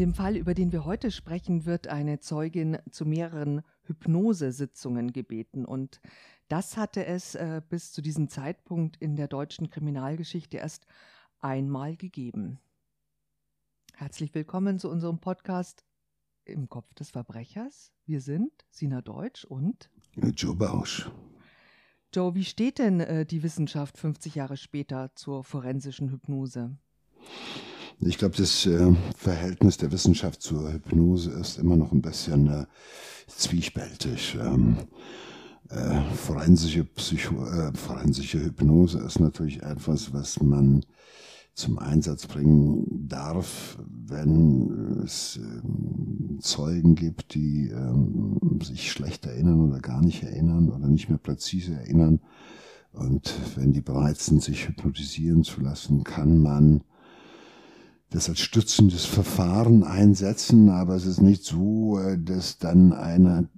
dem Fall, über den wir heute sprechen, wird eine Zeugin zu mehreren Hypnosesitzungen gebeten. Und das hatte es äh, bis zu diesem Zeitpunkt in der deutschen Kriminalgeschichte erst einmal gegeben. Herzlich willkommen zu unserem Podcast Im Kopf des Verbrechers. Wir sind Sina Deutsch und Joe Bausch. Joe, wie steht denn äh, die Wissenschaft 50 Jahre später zur forensischen Hypnose? Ich glaube, das äh, Verhältnis der Wissenschaft zur Hypnose ist immer noch ein bisschen äh, zwiespältig. Ähm, äh, forensische, Psycho äh, forensische Hypnose ist natürlich etwas, was man zum Einsatz bringen darf, wenn es ähm, Zeugen gibt, die ähm, sich schlecht erinnern oder gar nicht erinnern oder nicht mehr präzise erinnern. Und wenn die bereit sind, sich hypnotisieren zu lassen, kann man das als stützendes Verfahren einsetzen, aber es ist nicht so, äh, dass dann eine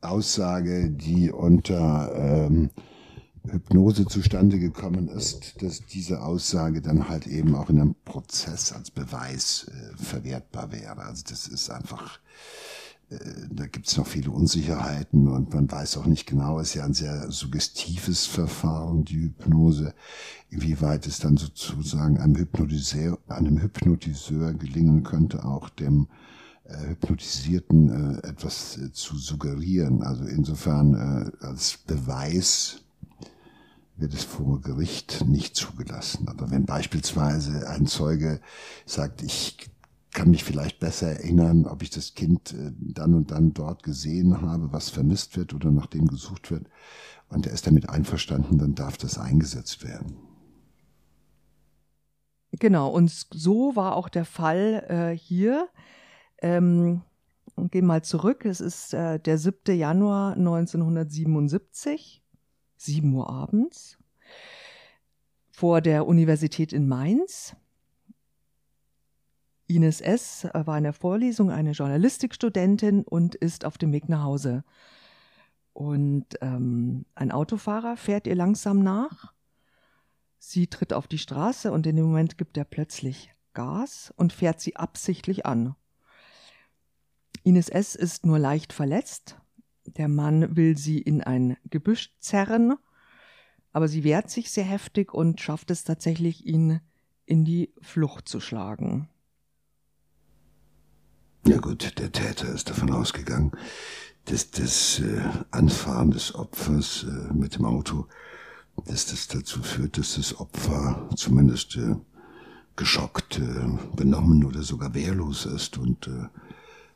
Aussage, die unter ähm, Hypnose zustande gekommen ist, dass diese Aussage dann halt eben auch in einem Prozess als Beweis äh, verwertbar wäre. Also das ist einfach da gibt es noch viele Unsicherheiten und man weiß auch nicht genau, ist ja ein sehr suggestives Verfahren, die Hypnose, inwieweit es dann sozusagen einem Hypnotiseur, einem Hypnotiseur gelingen könnte, auch dem äh, Hypnotisierten äh, etwas äh, zu suggerieren. Also insofern äh, als Beweis wird es vor Gericht nicht zugelassen. Aber wenn beispielsweise ein Zeuge sagt, ich kann mich vielleicht besser erinnern, ob ich das Kind äh, dann und dann dort gesehen habe, was vermisst wird oder nach dem gesucht wird. Und er ist damit einverstanden, dann darf das eingesetzt werden. Genau, und so war auch der Fall äh, hier. Ähm, gehen mal zurück. Es ist äh, der 7. Januar 1977, 7 Uhr abends, vor der Universität in Mainz. Ines S. War in der Vorlesung eine Journalistikstudentin und ist auf dem Weg nach Hause. Und ähm, ein Autofahrer fährt ihr langsam nach. Sie tritt auf die Straße und in dem Moment gibt er plötzlich Gas und fährt sie absichtlich an. Ines S. ist nur leicht verletzt. Der Mann will sie in ein Gebüsch zerren, aber sie wehrt sich sehr heftig und schafft es tatsächlich, ihn in die Flucht zu schlagen. Ja gut, der Täter ist davon ausgegangen, dass das äh, Anfahren des Opfers äh, mit dem Auto, dass das dazu führt, dass das Opfer zumindest äh, geschockt, äh, benommen oder sogar wehrlos ist. Und äh,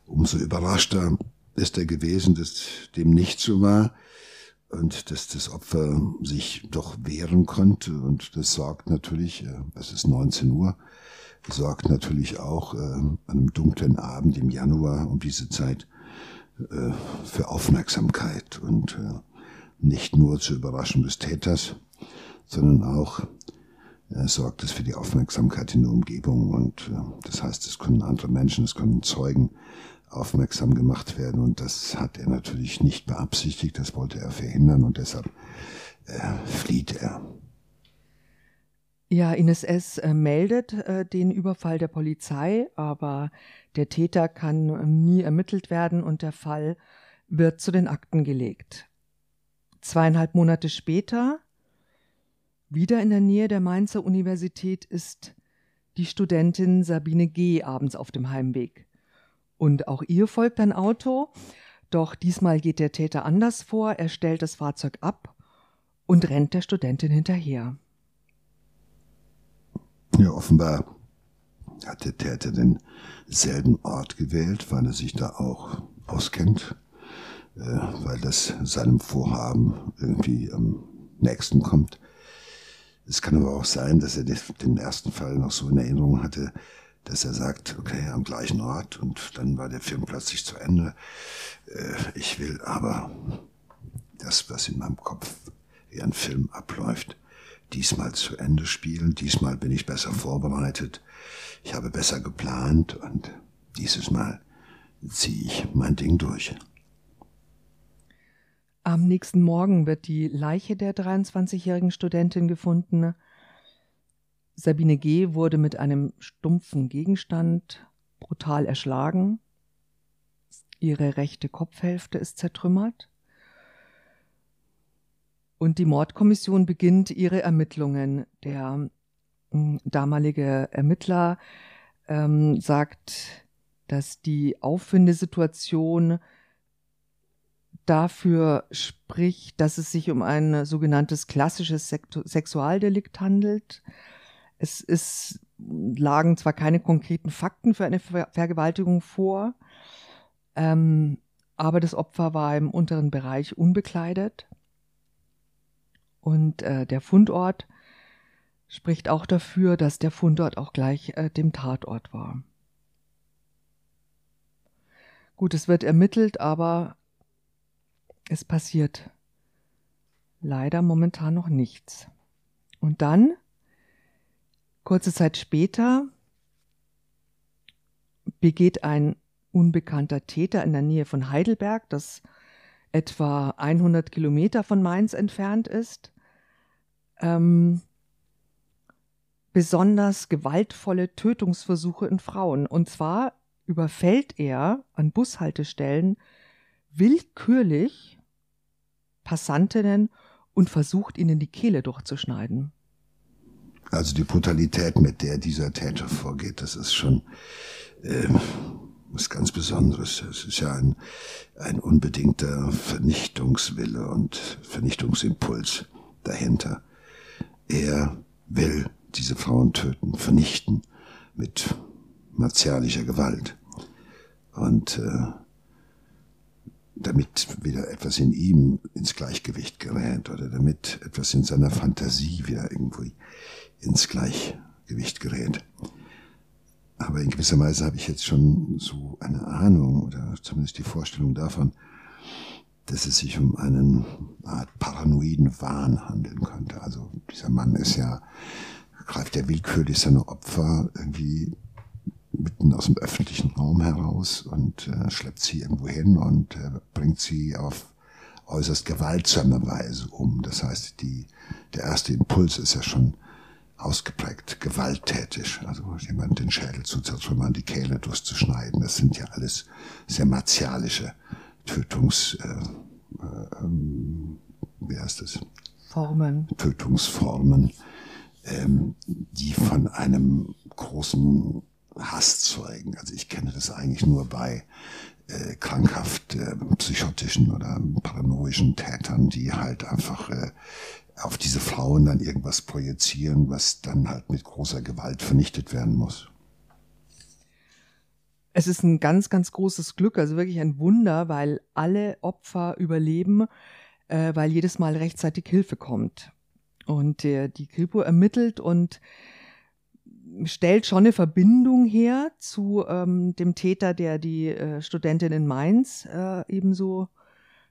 umso überraschter ist er gewesen, dass dem nicht so war und dass das Opfer sich doch wehren konnte. Und das sorgt natürlich, äh, es ist 19 Uhr, sorgt natürlich auch äh, an einem dunklen Abend im Januar um diese Zeit äh, für Aufmerksamkeit und äh, nicht nur zur Überraschung des Täters, sondern auch äh, sorgt es für die Aufmerksamkeit in der Umgebung und äh, das heißt, es können andere Menschen, es können Zeugen aufmerksam gemacht werden und das hat er natürlich nicht beabsichtigt, das wollte er verhindern und deshalb äh. Ja, Ines S. Äh, meldet äh, den Überfall der Polizei, aber der Täter kann nie ermittelt werden und der Fall wird zu den Akten gelegt. Zweieinhalb Monate später, wieder in der Nähe der Mainzer Universität, ist die Studentin Sabine G. abends auf dem Heimweg. Und auch ihr folgt ein Auto, doch diesmal geht der Täter anders vor, er stellt das Fahrzeug ab und rennt der Studentin hinterher. Ja, offenbar hat der Täter denselben Ort gewählt, weil er sich da auch auskennt, äh, weil das seinem Vorhaben irgendwie am nächsten kommt. Es kann aber auch sein, dass er den ersten Fall noch so in Erinnerung hatte, dass er sagt, okay, am gleichen Ort und dann war der Film plötzlich zu Ende. Äh, ich will aber das, was in meinem Kopf wie ein Film abläuft, diesmal zu Ende spielen. Diesmal bin ich besser vorbereitet. Ich habe besser geplant und dieses Mal ziehe ich mein Ding durch. Am nächsten Morgen wird die Leiche der 23-jährigen Studentin gefunden. Sabine G. wurde mit einem stumpfen Gegenstand brutal erschlagen. Ihre rechte Kopfhälfte ist zertrümmert. Und die Mordkommission beginnt ihre Ermittlungen. Der äh, damalige Ermittler ähm, sagt, dass die Auffindesituation dafür spricht, dass es sich um ein sogenanntes klassisches Sexualdelikt handelt. Es ist, lagen zwar keine konkreten Fakten für eine Ver Vergewaltigung vor, ähm, aber das Opfer war im unteren Bereich unbekleidet. Und äh, der Fundort spricht auch dafür, dass der Fundort auch gleich äh, dem Tatort war. Gut, es wird ermittelt, aber es passiert leider momentan noch nichts. Und dann, kurze Zeit später, begeht ein unbekannter Täter in der Nähe von Heidelberg, das etwa 100 Kilometer von Mainz entfernt ist, ähm, besonders gewaltvolle Tötungsversuche in Frauen. Und zwar überfällt er an Bushaltestellen willkürlich Passantinnen und versucht ihnen die Kehle durchzuschneiden. Also die Brutalität, mit der dieser Täter vorgeht, das ist schon äh, was ganz Besonderes. Es ist ja ein, ein unbedingter Vernichtungswille und Vernichtungsimpuls dahinter. Er will diese Frauen töten, vernichten mit martialischer Gewalt. Und äh, damit wieder etwas in ihm ins Gleichgewicht gerät oder damit etwas in seiner Fantasie wieder irgendwo ins Gleichgewicht gerät. Aber in gewisser Weise habe ich jetzt schon so eine Ahnung oder zumindest die Vorstellung davon, dass es sich um einen Art paranoiden Wahn handeln könnte. Also dieser Mann ist ja, greift ja willkürlich seine Opfer irgendwie mitten aus dem öffentlichen Raum heraus und äh, schleppt sie irgendwo hin und äh, bringt sie auf äußerst gewaltsame Weise um. Das heißt, die, der erste Impuls ist ja schon ausgeprägt gewalttätig. Also jemand den Schädel zu zertrümmern, die Kehle durchzuschneiden. Das sind ja alles sehr martialische Tötungs, äh, äh, ähm, wie heißt das? Formen. Tötungsformen, ähm, die von einem großen Hass zeugen. Also ich kenne das eigentlich nur bei äh, krankhaft äh, psychotischen oder paranoischen Tätern, die halt einfach äh, auf diese Frauen dann irgendwas projizieren, was dann halt mit großer Gewalt vernichtet werden muss. Es ist ein ganz, ganz großes Glück, also wirklich ein Wunder, weil alle Opfer überleben, äh, weil jedes Mal rechtzeitig Hilfe kommt. Und der, die Kripo ermittelt und stellt schon eine Verbindung her zu ähm, dem Täter, der die äh, Studentin in Mainz äh, ebenso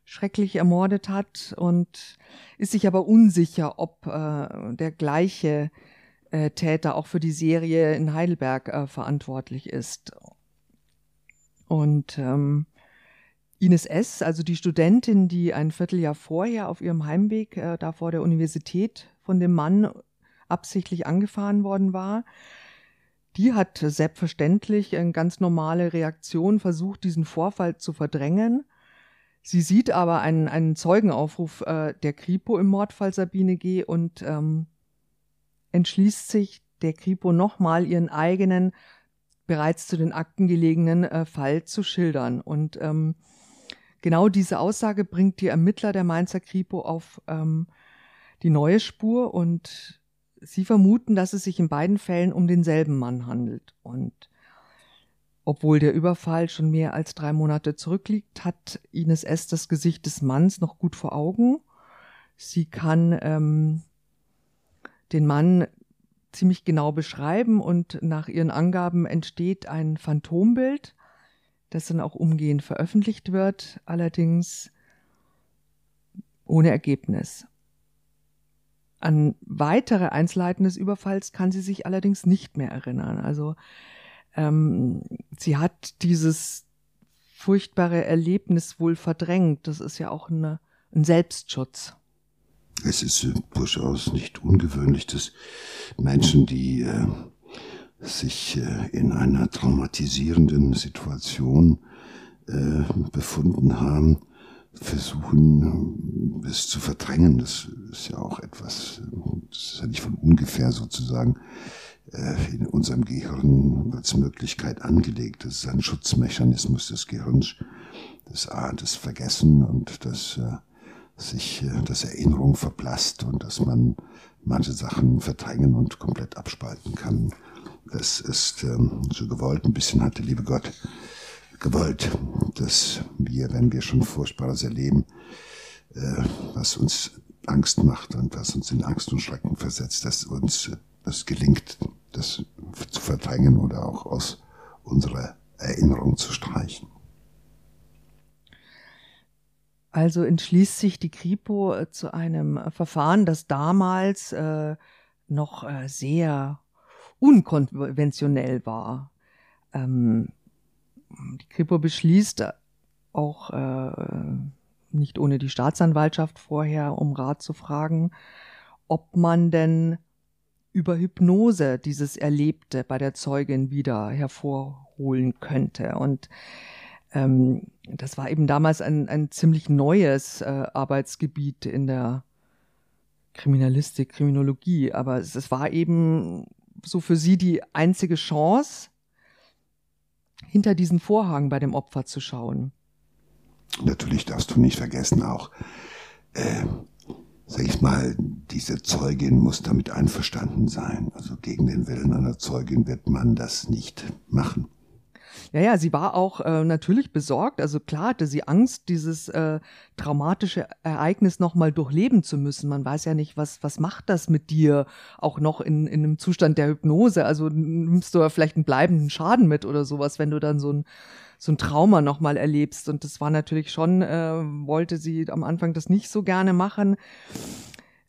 schrecklich ermordet hat und ist sich aber unsicher, ob äh, der gleiche äh, Täter auch für die Serie in Heidelberg äh, verantwortlich ist. Und ähm, Ines S., also die Studentin, die ein Vierteljahr vorher auf ihrem Heimweg äh, da vor der Universität von dem Mann absichtlich angefahren worden war, die hat selbstverständlich eine ganz normale Reaktion versucht, diesen Vorfall zu verdrängen. Sie sieht aber einen, einen Zeugenaufruf äh, der Kripo im Mordfall Sabine G. und ähm, entschließt sich, der Kripo nochmal ihren eigenen, bereits zu den Akten gelegenen äh, Fall zu schildern. Und ähm, genau diese Aussage bringt die Ermittler der Mainzer Kripo auf ähm, die neue Spur und sie vermuten, dass es sich in beiden Fällen um denselben Mann handelt. Und obwohl der Überfall schon mehr als drei Monate zurückliegt, hat Ines S. das Gesicht des Manns noch gut vor Augen. Sie kann ähm, den Mann ziemlich genau beschreiben und nach ihren Angaben entsteht ein Phantombild, das dann auch umgehend veröffentlicht wird, allerdings ohne Ergebnis. An weitere Einzelheiten des Überfalls kann sie sich allerdings nicht mehr erinnern. Also ähm, sie hat dieses furchtbare Erlebnis wohl verdrängt. Das ist ja auch eine, ein Selbstschutz. Es ist äh, durchaus nicht ungewöhnlich, dass Menschen, die äh, sich äh, in einer traumatisierenden Situation äh, befunden haben, versuchen, es zu verdrängen. Das ist ja auch etwas, das ist ja nicht von ungefähr sozusagen äh, in unserem Gehirn als Möglichkeit angelegt. Das ist ein Schutzmechanismus des Gehirns, das A, das Vergessen und das äh, sich, äh, das Erinnerung verblasst und dass man manche Sachen verdrängen und komplett abspalten kann. Das ist ähm, so gewollt. Ein bisschen hat der liebe Gott gewollt, dass wir, wenn wir schon Furchtbares erleben, äh, was uns Angst macht und was uns in Angst und Schrecken versetzt, dass uns das gelingt, das zu verdrängen oder auch aus unserer Erinnerung zu streichen. Also entschließt sich die Kripo äh, zu einem äh, Verfahren, das damals äh, noch äh, sehr unkonventionell war. Ähm, die Kripo beschließt auch äh, nicht ohne die Staatsanwaltschaft vorher um Rat zu fragen, ob man denn über Hypnose dieses Erlebte bei der Zeugin wieder hervorholen könnte. Und ähm, das war eben damals ein, ein ziemlich neues äh, Arbeitsgebiet in der Kriminalistik, Kriminologie. Aber es, es war eben so für sie die einzige Chance, hinter diesen Vorhang bei dem Opfer zu schauen. Natürlich darfst du nicht vergessen auch, äh, sag ich mal, diese Zeugin muss damit einverstanden sein. Also gegen den Willen einer Zeugin wird man das nicht machen. Ja, ja, sie war auch äh, natürlich besorgt. Also klar hatte sie Angst, dieses äh, traumatische Ereignis nochmal durchleben zu müssen. Man weiß ja nicht, was, was macht das mit dir, auch noch in, in einem Zustand der Hypnose. Also nimmst du ja vielleicht einen bleibenden Schaden mit oder sowas, wenn du dann so ein so ein Trauma nochmal erlebst. Und das war natürlich schon, äh, wollte sie am Anfang das nicht so gerne machen.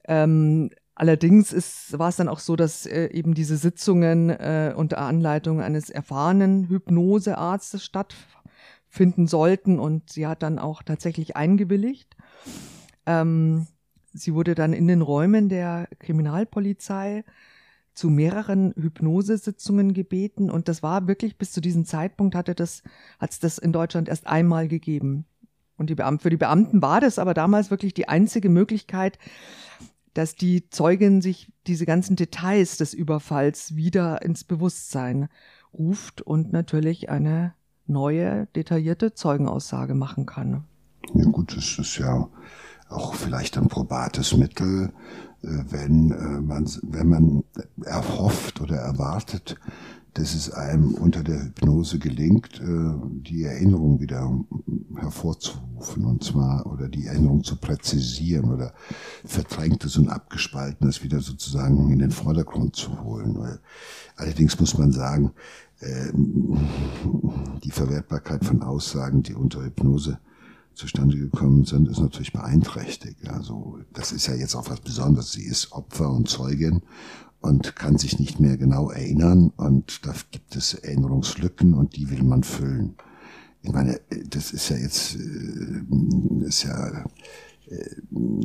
Ähm, Allerdings ist, war es dann auch so, dass äh, eben diese Sitzungen äh, unter Anleitung eines erfahrenen Hypnosearztes stattfinden sollten und sie hat dann auch tatsächlich eingewilligt. Ähm, sie wurde dann in den Räumen der Kriminalpolizei zu mehreren Hypnosesitzungen gebeten und das war wirklich bis zu diesem Zeitpunkt hatte das, hat es das in Deutschland erst einmal gegeben. Und die Beamten, für die Beamten war das aber damals wirklich die einzige Möglichkeit, dass die Zeugin sich diese ganzen Details des Überfalls wieder ins Bewusstsein ruft und natürlich eine neue, detaillierte Zeugenaussage machen kann. Ja gut, das ist ja auch vielleicht ein probates Mittel, äh, wenn äh, man, wenn man erhofft oder erwartet, dass es einem unter der Hypnose gelingt, äh, die Erinnerung wieder hervorzurufen und zwar oder die Erinnerung zu präzisieren oder verdrängtes und abgespaltenes wieder sozusagen in den Vordergrund zu holen. Allerdings muss man sagen, ähm, die Verwertbarkeit von Aussagen, die unter Hypnose zustande gekommen sind, ist natürlich beeinträchtigt. Also das ist ja jetzt auch was Besonderes. Sie ist Opfer und Zeugin und kann sich nicht mehr genau erinnern und da gibt es Erinnerungslücken und die will man füllen. Ich meine, das ist ja jetzt, äh, ist ja, äh,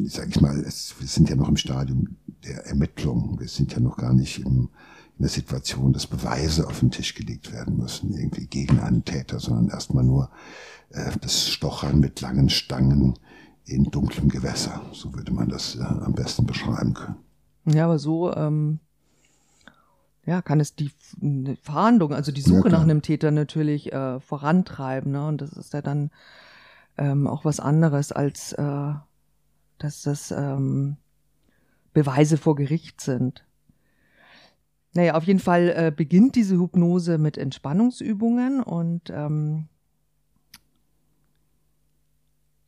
sag ich mal, es, wir sind ja noch im Stadium der Ermittlung. Wir sind ja noch gar nicht im, in der Situation, dass Beweise auf den Tisch gelegt werden müssen, irgendwie gegen einen Täter, sondern erstmal nur das Stochern mit langen Stangen in dunklem Gewässer. So würde man das äh, am besten beschreiben können. Ja, aber so ähm, ja, kann es die Fahndung, also die Suche ja, nach einem Täter natürlich äh, vorantreiben. Ne? Und das ist ja dann ähm, auch was anderes, als äh, dass das ähm, Beweise vor Gericht sind. Naja, auf jeden Fall äh, beginnt diese Hypnose mit Entspannungsübungen und ähm,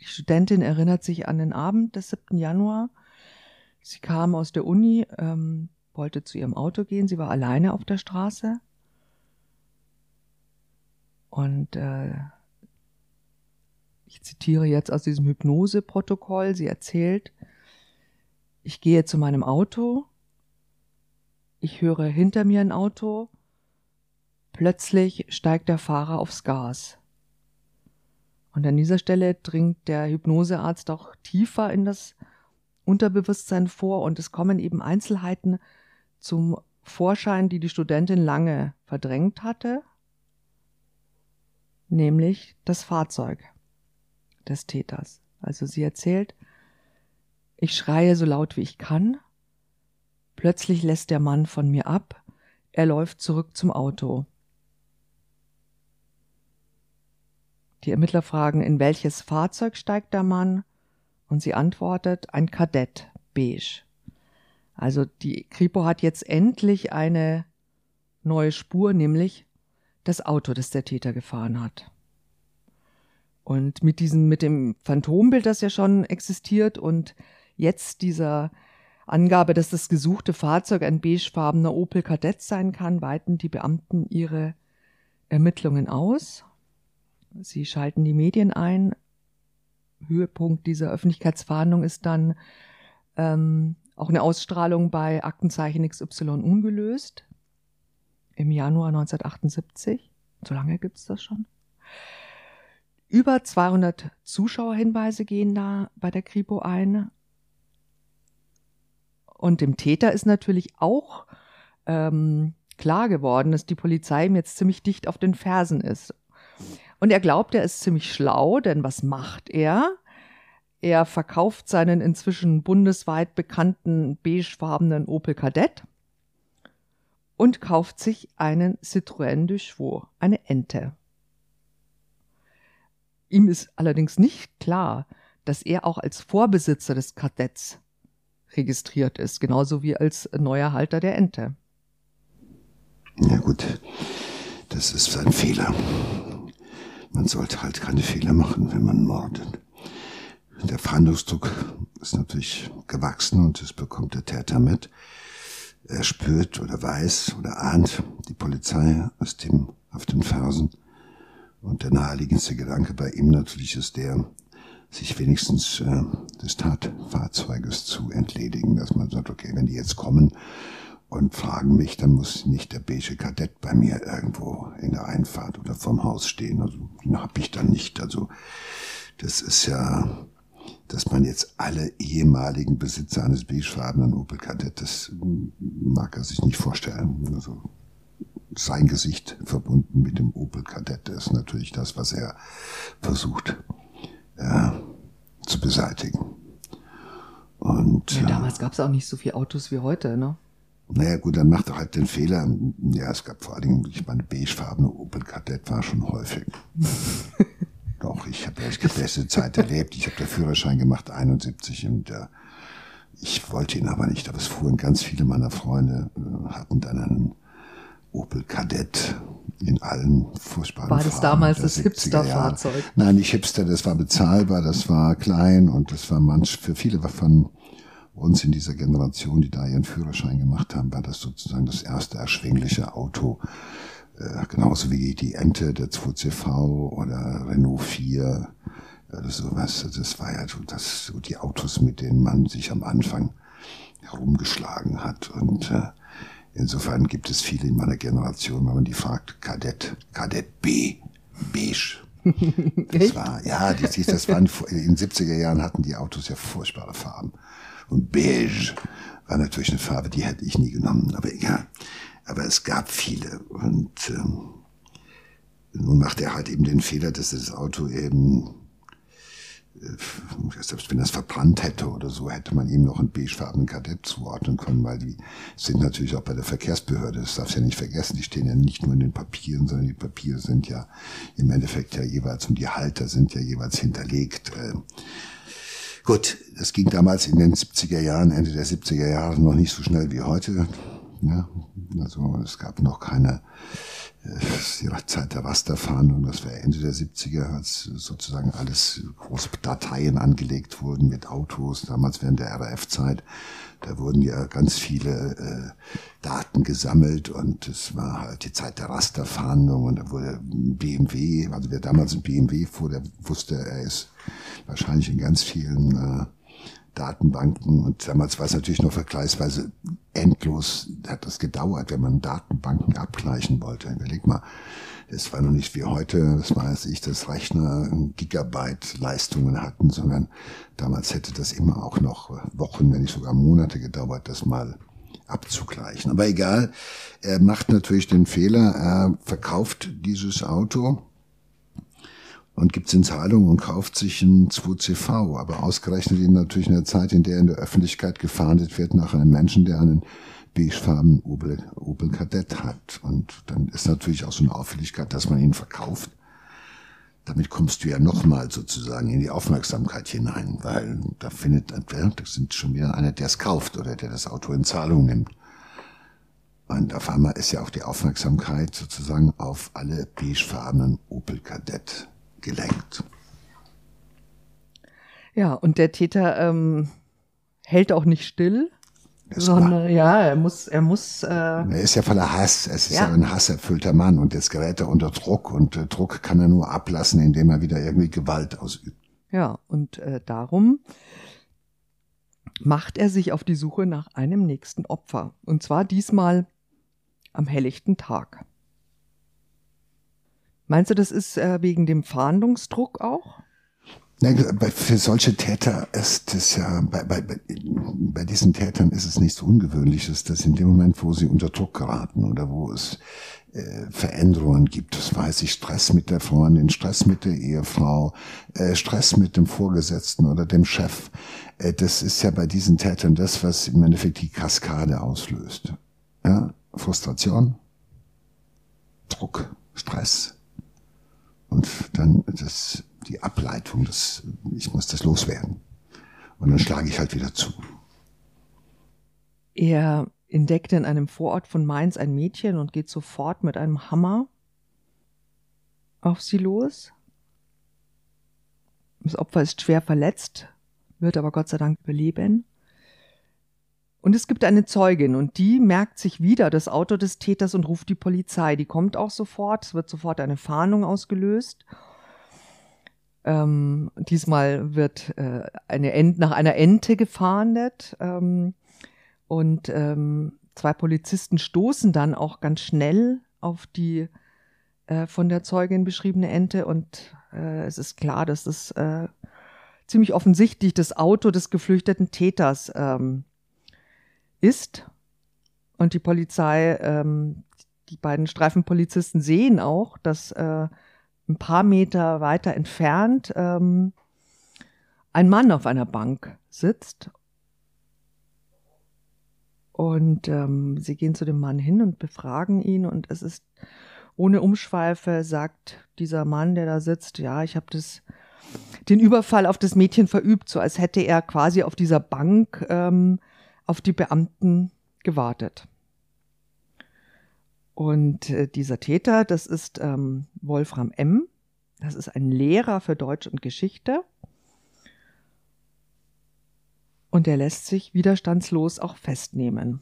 die Studentin erinnert sich an den Abend des 7. Januar. Sie kam aus der Uni, ähm, wollte zu ihrem Auto gehen. Sie war alleine auf der Straße. Und äh, ich zitiere jetzt aus diesem Hypnoseprotokoll. Sie erzählt, ich gehe zu meinem Auto. Ich höre hinter mir ein Auto. Plötzlich steigt der Fahrer aufs Gas. Und an dieser Stelle dringt der Hypnosearzt auch tiefer in das Unterbewusstsein vor und es kommen eben Einzelheiten zum Vorschein, die die Studentin lange verdrängt hatte, nämlich das Fahrzeug des Täters. Also sie erzählt, ich schreie so laut wie ich kann, plötzlich lässt der Mann von mir ab, er läuft zurück zum Auto. Die Ermittler fragen, in welches Fahrzeug steigt der Mann? Und sie antwortet, ein Kadett, beige. Also die Kripo hat jetzt endlich eine neue Spur, nämlich das Auto, das der Täter gefahren hat. Und mit diesem, mit dem Phantombild, das ja schon existiert und jetzt dieser Angabe, dass das gesuchte Fahrzeug ein beigefarbener Opel Kadett sein kann, weiten die Beamten ihre Ermittlungen aus. Sie schalten die Medien ein. Höhepunkt dieser Öffentlichkeitsverhandlung ist dann ähm, auch eine Ausstrahlung bei Aktenzeichen XY ungelöst im Januar 1978. So lange gibt's das schon. Über 200 Zuschauerhinweise gehen da bei der Kripo ein. Und dem Täter ist natürlich auch ähm, klar geworden, dass die Polizei ihm jetzt ziemlich dicht auf den Fersen ist. Und er glaubt, er ist ziemlich schlau, denn was macht er? Er verkauft seinen inzwischen bundesweit bekannten beigefarbenen Opel Kadett und kauft sich einen Citroën de Chevaux, eine Ente. Ihm ist allerdings nicht klar, dass er auch als Vorbesitzer des Kadetts registriert ist, genauso wie als neuer Halter der Ente. Ja gut, das ist ein Fehler. Man sollte halt keine Fehler machen, wenn man mordet. Der Fahndungsdruck ist natürlich gewachsen und das bekommt der Täter mit. Er spürt oder weiß oder ahnt, die Polizei ist ihm auf den Fersen. Und der naheliegendste Gedanke bei ihm natürlich ist der, sich wenigstens äh, des Tatfahrzeuges zu entledigen, dass man sagt, okay, wenn die jetzt kommen und fragen mich, dann muss nicht der beige Kadett bei mir irgendwo in der Einfahrt oder vorm Haus stehen. Also den hab ich dann nicht. Also das ist ja, dass man jetzt alle ehemaligen Besitzer eines beigefarbenen Opel Kadett, das mag er sich nicht vorstellen. Also sein Gesicht verbunden mit dem Opel Kadett ist natürlich das, was er versucht äh, zu beseitigen. Und, ja, damals gab es auch nicht so viele Autos wie heute, ne? Naja, gut, dann macht er halt den Fehler. Ja, es gab vor allen Dingen, ich meine, beigefarbene Opel Kadett war schon häufig. Doch, ich habe echt die beste Zeit erlebt. Ich habe den Führerschein gemacht, 71, und äh, ich wollte ihn aber nicht. Aber es fuhren ganz viele meiner Freunde, äh, hatten dann einen Opel Kadett in allen furchtbaren War das Farben damals das 70er Hipster-Fahrzeug? Nein, nicht Hipster, das war bezahlbar, das war klein und das war manch, für viele von uns in dieser Generation, die da ihren Führerschein gemacht haben, war das sozusagen das erste erschwingliche Auto. Äh, genauso wie die Ente, der 2CV oder Renault 4 oder sowas. Das war ja so, das, so die Autos, mit denen man sich am Anfang herumgeschlagen hat. Und äh, insofern gibt es viele in meiner Generation, wenn man die fragt, Kadett, Kadett B, beige. Das war, ja, das, das waren, in den 70er Jahren hatten die Autos ja furchtbare Farben. Und beige war natürlich eine Farbe, die hätte ich nie genommen, aber egal. Aber es gab viele. Und ähm, nun macht er halt eben den Fehler, dass das Auto eben, äh, selbst wenn es verbrannt hätte oder so, hätte man ihm noch einen beigefarbenen Kadett zuordnen können, weil die sind natürlich auch bei der Verkehrsbehörde, das darfst du ja nicht vergessen, die stehen ja nicht nur in den Papieren, sondern die Papiere sind ja im Endeffekt ja jeweils und die Halter sind ja jeweils hinterlegt. Äh, Gut, das ging damals in den 70er Jahren, Ende der 70er Jahre noch nicht so schnell wie heute. Ja, also es gab noch keine äh, die Zeit der Rasterfahndung, das war Ende der 70er, als sozusagen alles große Dateien angelegt wurden mit Autos, damals während der RAF-Zeit. Da wurden ja ganz viele äh, Daten gesammelt und es war halt die Zeit der Rasterfahndung und da wurde BMW, also wer damals ein BMW fuhr, der wusste, er ist wahrscheinlich in ganz vielen äh, Datenbanken und damals war es natürlich noch vergleichsweise endlos, hat das gedauert, wenn man Datenbanken abgleichen wollte. Überleg mal, es war noch nicht wie heute, das weiß ich, dass Rechner Gigabyte Leistungen hatten, sondern damals hätte das immer auch noch Wochen, wenn nicht sogar Monate gedauert, das mal abzugleichen. Aber egal, er macht natürlich den Fehler, er verkauft dieses Auto und gibt es in Zahlung und kauft sich ein 2CV, aber ausgerechnet ihn natürlich in der Zeit, in der in der Öffentlichkeit gefahndet wird nach einem Menschen, der einen beigefarbenen Opel, Opel Kadett hat. Und dann ist natürlich auch so eine Auffälligkeit, dass man ihn verkauft. Damit kommst du ja nochmal sozusagen in die Aufmerksamkeit hinein, weil da findet, das sind schon wieder einer, der es kauft oder der das Auto in Zahlung nimmt. Und auf einmal ist ja auch die Aufmerksamkeit sozusagen auf alle beigefarbenen Opel Kadett gelenkt. Ja, und der Täter ähm, hält auch nicht still, sondern ja, er muss, er muss. Äh, er ist ja voller Hass. Es ist ja. ja ein hasserfüllter Mann und jetzt gerät er unter Druck und äh, Druck kann er nur ablassen, indem er wieder irgendwie Gewalt ausübt. Ja, und äh, darum macht er sich auf die Suche nach einem nächsten Opfer. Und zwar diesmal am helllichten Tag. Meinst du, das ist äh, wegen dem Fahndungsdruck auch? Ja, für solche Täter ist es ja, bei, bei, bei diesen Tätern ist es nichts Ungewöhnliches, dass in dem Moment, wo sie unter Druck geraten oder wo es äh, Veränderungen gibt, das weiß ich, Stress mit der Freundin, Stress mit der Ehefrau, äh, Stress mit dem Vorgesetzten oder dem Chef, äh, das ist ja bei diesen Tätern das, was im Endeffekt die Kaskade auslöst. Ja, Frustration, Druck, Stress, und dann das, die Ableitung, das, ich muss das loswerden. Und dann schlage ich halt wieder zu. Er entdeckt in einem Vorort von Mainz ein Mädchen und geht sofort mit einem Hammer auf sie los. Das Opfer ist schwer verletzt, wird aber Gott sei Dank überleben. Und es gibt eine Zeugin und die merkt sich wieder das Auto des Täters und ruft die Polizei. Die kommt auch sofort, es wird sofort eine Fahndung ausgelöst. Ähm, diesmal wird äh, eine Ent nach einer Ente gefahndet ähm, und ähm, zwei Polizisten stoßen dann auch ganz schnell auf die äh, von der Zeugin beschriebene Ente und äh, es ist klar, dass das äh, ziemlich offensichtlich das Auto des geflüchteten Täters ähm, ist. Und die Polizei, ähm, die beiden Streifenpolizisten sehen auch, dass äh, ein paar Meter weiter entfernt ähm, ein Mann auf einer Bank sitzt. Und ähm, sie gehen zu dem Mann hin und befragen ihn. Und es ist ohne Umschweife, sagt dieser Mann, der da sitzt, ja, ich habe den Überfall auf das Mädchen verübt, so als hätte er quasi auf dieser Bank ähm, auf die Beamten gewartet. Und äh, dieser Täter, das ist ähm, Wolfram M. Das ist ein Lehrer für Deutsch und Geschichte. Und er lässt sich widerstandslos auch festnehmen.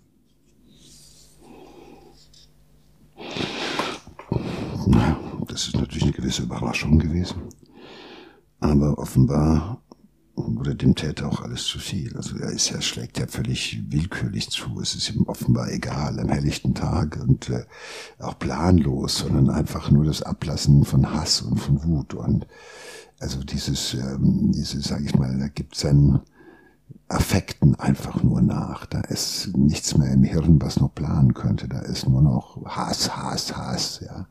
Das ist natürlich eine gewisse Überraschung gewesen. Aber offenbar wurde dem Täter auch alles zu viel. Also er ist ja, schlägt ja völlig willkürlich zu. Es ist ihm offenbar egal am helllichten Tag und äh, auch planlos, sondern einfach nur das Ablassen von Hass und von Wut. Und also dieses, ähm, dieses, sag ich mal, da gibt seinen Affekten einfach nur nach. Da ist nichts mehr im Hirn, was noch planen könnte. Da ist nur noch Hass, Hass, Hass, ja.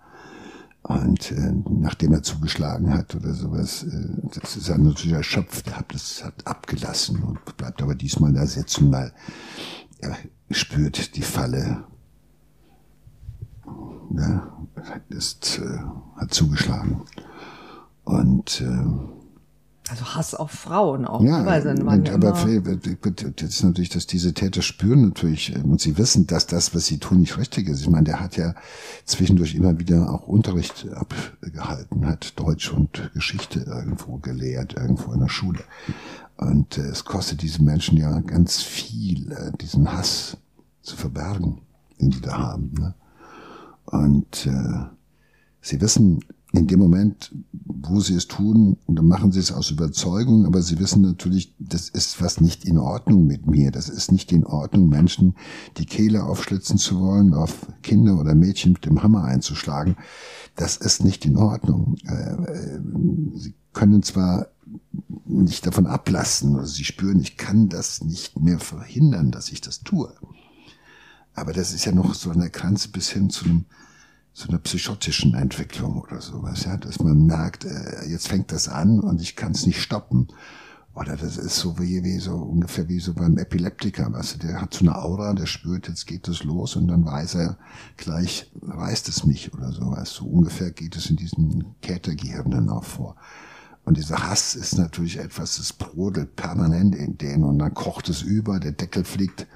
Und äh, nachdem er zugeschlagen hat oder sowas, äh, das ist er natürlich erschöpft, hat das hat abgelassen und bleibt aber diesmal da sitzen, weil er spürt die Falle. Ja, ist, äh, hat zugeschlagen. Und äh, also Hass auf Frauen auch. Ja, und, aber das ist natürlich, dass diese Täter spüren natürlich ähm, und sie wissen, dass das, was sie tun, nicht richtig ist. Ich meine, der hat ja zwischendurch immer wieder auch Unterricht abgehalten, hat Deutsch und Geschichte irgendwo gelehrt, irgendwo in der Schule. Und äh, es kostet diesen Menschen ja ganz viel, äh, diesen Hass zu verbergen, den die da haben. Ne? Und äh, sie wissen, in dem Moment, wo sie es tun, dann machen sie es aus Überzeugung, aber sie wissen natürlich, das ist was nicht in Ordnung mit mir. Das ist nicht in Ordnung, Menschen die Kehle aufschlitzen zu wollen, auf Kinder oder Mädchen mit dem Hammer einzuschlagen. Das ist nicht in Ordnung. Äh, äh, sie können zwar nicht davon ablassen oder sie spüren, ich kann das nicht mehr verhindern, dass ich das tue. aber das ist ja noch so eine Grenze bis hin zu einem so einer psychotischen Entwicklung oder sowas, ja, dass man merkt, äh, jetzt fängt das an und ich kann es nicht stoppen. Oder das ist so wie, wie so ungefähr wie so beim Epileptiker, weißt du, der hat so eine Aura, der spürt, jetzt geht es los und dann weiß er gleich, reißt es mich oder sowas. So ungefähr geht es in diesen Kätergehirn dann auch vor. Und dieser Hass ist natürlich etwas, das brodelt permanent in denen und dann kocht es über, der Deckel fliegt,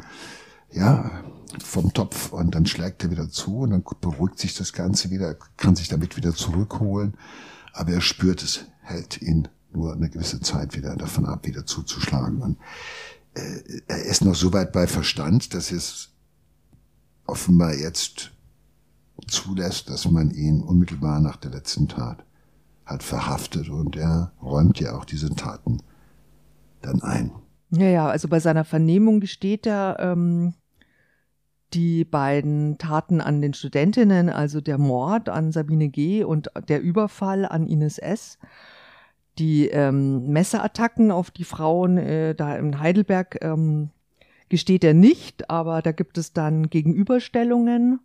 ja, vom Topf und dann schlägt er wieder zu und dann beruhigt sich das Ganze wieder, kann sich damit wieder zurückholen. Aber er spürt es, hält ihn nur eine gewisse Zeit wieder davon ab, wieder zuzuschlagen. Und, äh, er ist noch so weit bei Verstand, dass es offenbar jetzt zulässt, dass man ihn unmittelbar nach der letzten Tat hat verhaftet und er räumt ja auch diese Taten dann ein. Ja, ja, also bei seiner Vernehmung gesteht er, ähm, die beiden Taten an den Studentinnen, also der Mord an Sabine G. und der Überfall an Ines S., die ähm, Messerattacken auf die Frauen äh, da in Heidelberg ähm, gesteht er nicht, aber da gibt es dann Gegenüberstellungen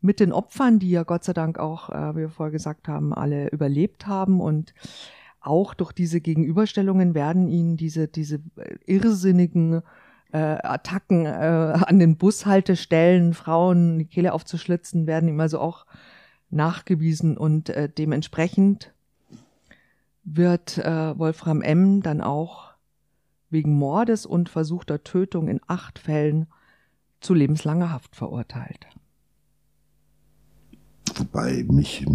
mit den Opfern, die ja Gott sei Dank auch, äh, wie wir vorher gesagt haben, alle überlebt haben und auch durch diese Gegenüberstellungen werden ihnen diese, diese irrsinnigen äh, Attacken äh, an den Bushaltestellen, Frauen die Kehle aufzuschlitzen, werden ihm also auch nachgewiesen und äh, dementsprechend wird äh, Wolfram M. dann auch wegen Mordes und versuchter Tötung in acht Fällen zu lebenslanger Haft verurteilt. Wobei mich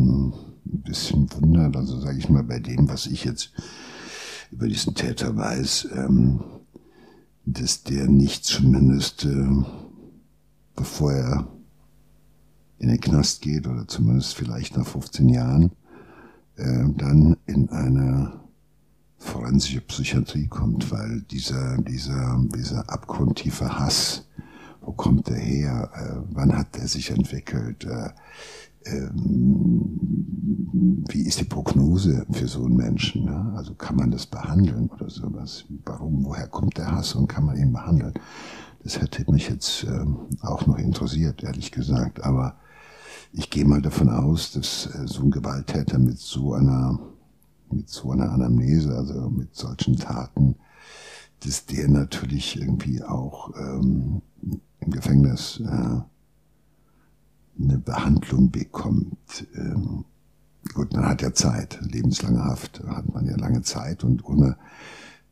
ein bisschen wundert, also sage ich mal, bei dem, was ich jetzt über diesen Täter weiß, ähm, dass der nicht zumindest, äh, bevor er in den Knast geht, oder zumindest vielleicht nach 15 Jahren, äh, dann in eine forensische Psychiatrie kommt, weil dieser, dieser, dieser abgrundtiefe Hass, wo kommt er her, äh, wann hat er sich entwickelt, äh, ähm, wie ist die Prognose für so einen Menschen? Ne? Also kann man das behandeln oder sowas? Warum, woher kommt der Hass und kann man ihn behandeln? Das hätte mich jetzt ähm, auch noch interessiert, ehrlich gesagt. Aber ich gehe mal davon aus, dass äh, so ein Gewalttäter mit so einer, mit so einer Anamnese, also mit solchen Taten, dass der natürlich irgendwie auch ähm, im Gefängnis äh, eine Behandlung bekommt. Ähm, gut, man hat ja Zeit, lebenslange Haft, hat man ja lange Zeit und ohne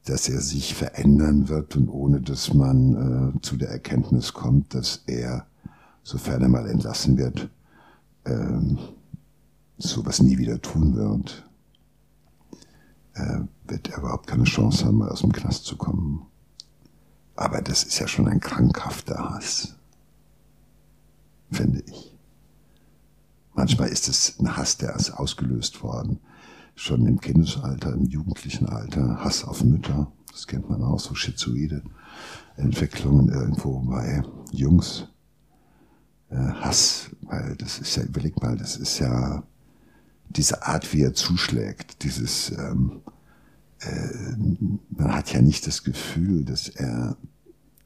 dass er sich verändern wird und ohne dass man äh, zu der Erkenntnis kommt, dass er, sofern er mal entlassen wird, ähm, sowas nie wieder tun wird, äh, wird er überhaupt keine Chance haben, mal aus dem Knast zu kommen. Aber das ist ja schon ein krankhafter Hass, finde ich. Manchmal ist es ein Hass, der ist ausgelöst worden. Schon im Kindesalter, im jugendlichen Alter. Hass auf Mütter. Das kennt man auch, so schizoide Entwicklungen irgendwo bei Jungs. Äh, Hass, weil das ist ja, überleg mal, das ist ja diese Art, wie er zuschlägt, dieses, ähm, äh, man hat ja nicht das Gefühl, dass er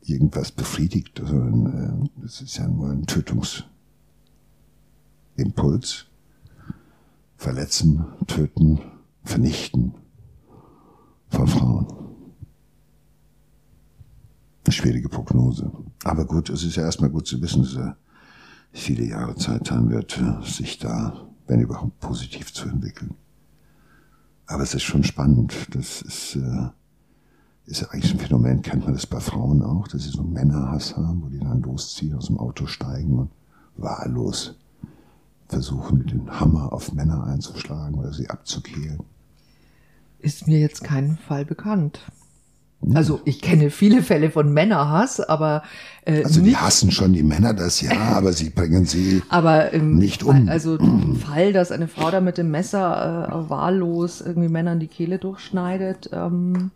irgendwas befriedigt, sondern äh, das ist ja nur ein Tötungs, Impuls. Verletzen, töten, vernichten von Frauen. Eine schwierige Prognose. Aber gut, es ist ja erstmal gut zu wissen, dass er viele Jahre Zeit haben wird, sich da, wenn überhaupt, positiv zu entwickeln. Aber es ist schon spannend. Das ist, äh, ist ja eigentlich ein Phänomen, kennt man das bei Frauen auch, dass sie so Männerhass haben, wo die dann losziehen, aus dem Auto steigen und wahllos versuchen, den Hammer auf Männer einzuschlagen oder sie abzukehlen? Ist mir jetzt kein Fall bekannt. Also ich kenne viele Fälle von Männerhass, aber äh, also die hassen schon die Männer das ja, aber sie bringen sie aber, ähm, nicht um. Also ein Fall, dass eine Frau da mit dem Messer äh, wahllos irgendwie Männern die Kehle durchschneidet, ähm,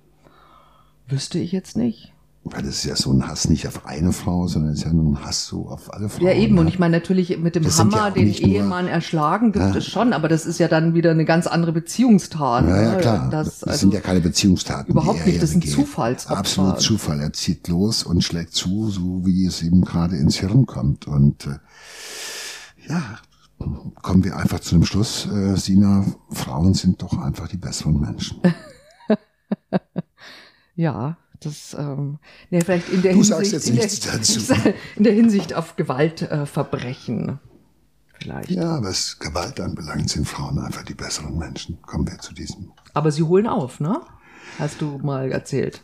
wüsste ich jetzt nicht. Weil das ist ja so ein Hass nicht auf eine Frau, sondern es ist ja ein Hass so auf alle Frauen. Ja, eben. Und ne? ich meine, natürlich mit dem Das ja Hammer auch den nicht nur- Ehemann erschlagen gibt Ja. es schon, aber das ist ja dann wieder eine ganz andere Beziehungstat. Ja, ja, ne? klar. Das, Das, also, sind ja keine Beziehungstaten. überhaupt er nicht, ja das sind begeht. Zufallsopfer. Absolut Zufall. Er zieht los und schlägt zu, so wie es ihm gerade ins Hirn kommt. Und äh, ja, kommen wir einfach zu dem Schluss, äh, Sina, Frauen sind doch einfach die besseren Menschen. ja, das, ähm, nee, vielleicht in der Du Hinsicht, sagst jetzt in, nichts der, dazu. in der Hinsicht auf Gewaltverbrechen. Äh, vielleicht. Ja, was Gewalt anbelangt, sind Frauen einfach die besseren Menschen. Kommen wir zu diesem. Aber sie holen auf, ne? Hast du mal erzählt.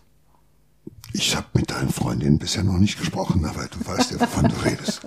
Ich habe mit deinen Freundinnen bisher noch nicht gesprochen, aber du weißt ja, wovon du redest.